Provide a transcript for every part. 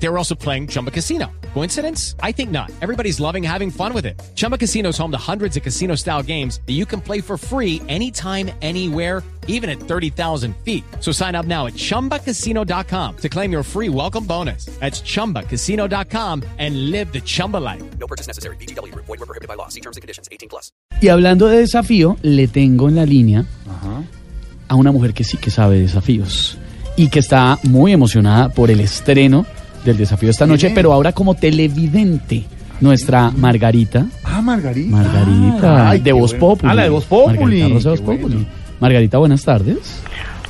They were also playing Chumba Casino. Coincidence? I think not. Everybody's loving having fun with it. Chumba Casino is home to hundreds of casino style games that you can play for free anytime, anywhere, even at 30,000 feet. So sign up now at chumbacasino.com to claim your free welcome bonus. That's chumbacasino.com and live the Chumba life. No purchase necessary. BGW. Void were prohibited by law. See terms and conditions. 18 plus. Y hablando de desafío, le tengo en la línea a una mujer que sí que sabe de desafíos y que está muy emocionada por el estreno del desafío esta noche, pero ahora como televidente. Nuestra Margarita. Ah, Margarita. Margarita, Ay, de Voz bueno. Populi. Ah, la de Voz Populi. Margarita Rosa de Voz bueno. Populi. Margarita, buenas tardes.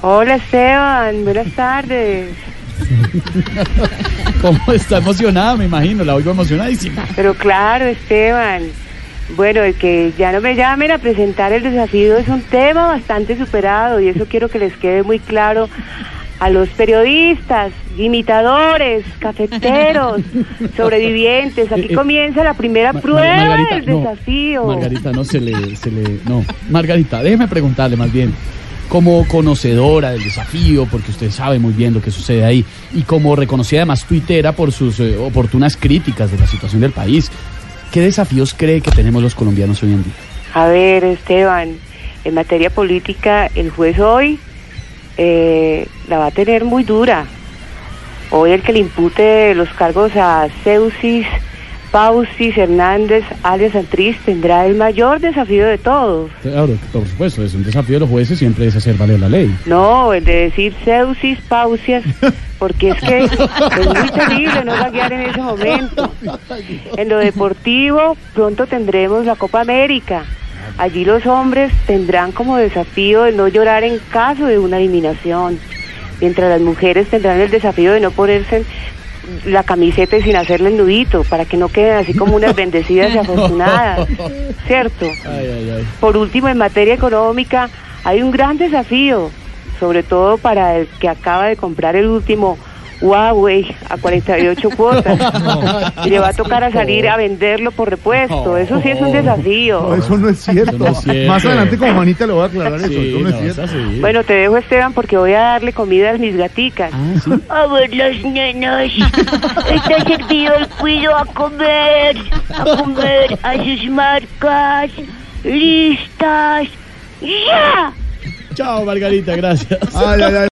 Hola Esteban, buenas tardes. ¿Cómo está emocionada? Me imagino, la oigo emocionadísima. Pero claro, Esteban. Bueno, el que ya no me llamen a presentar el desafío es un tema bastante superado y eso quiero que les quede muy claro a los periodistas, imitadores, cafeteros, sobrevivientes. Aquí Eh, eh, comienza la primera Ma- prueba Margarita, del no, desafío. Margarita, no se le, se le. No. Margarita, déjeme preguntarle más bien. Como conocedora del desafío, porque usted sabe muy bien lo que sucede ahí, y como reconocida además tuitera por sus eh, oportunas críticas de la situación del país, ¿qué desafíos cree que tenemos los colombianos hoy en día? A ver, Esteban, en materia política, el juez hoy eh, la va a tener muy dura. Hoy el que le impute los cargos a Ceusis, Pausis, Hernández, alias Santriz, tendrá el mayor desafío de todos. Claro, por supuesto, es un desafío de los jueces, siempre es hacer valer la ley. No, el de decir Ceusis, Pausias, porque es que es muy terrible no guiar en ese momento. En lo deportivo, pronto tendremos la Copa América. Allí los hombres tendrán como desafío el no llorar en caso de una eliminación, mientras las mujeres tendrán el desafío de no ponerse la camiseta y sin hacerle el nudito, para que no queden así como unas bendecidas y afortunadas, ¿cierto? Ay, ay, ay. Por último, en materia económica, hay un gran desafío, sobre todo para el que acaba de comprar el último Huawei a 48 cuotas y le va a tocar a salir a venderlo por repuesto. Eso sí es un No, desafío. eso no es cierto. Eso no es cierto. Más adelante con Juanita le voy a aclarar eso. Sí, Eso no es no, cierto. Bueno, te dejo, Esteban, porque voy a darle comida a mis gaticas. Ah, sí. A ver, las nenas. Está servido el cuido a comer. A comer a sus marcas. Listas. ¡Ya! Chao, Margarita, gracias. Ay, ay, ay.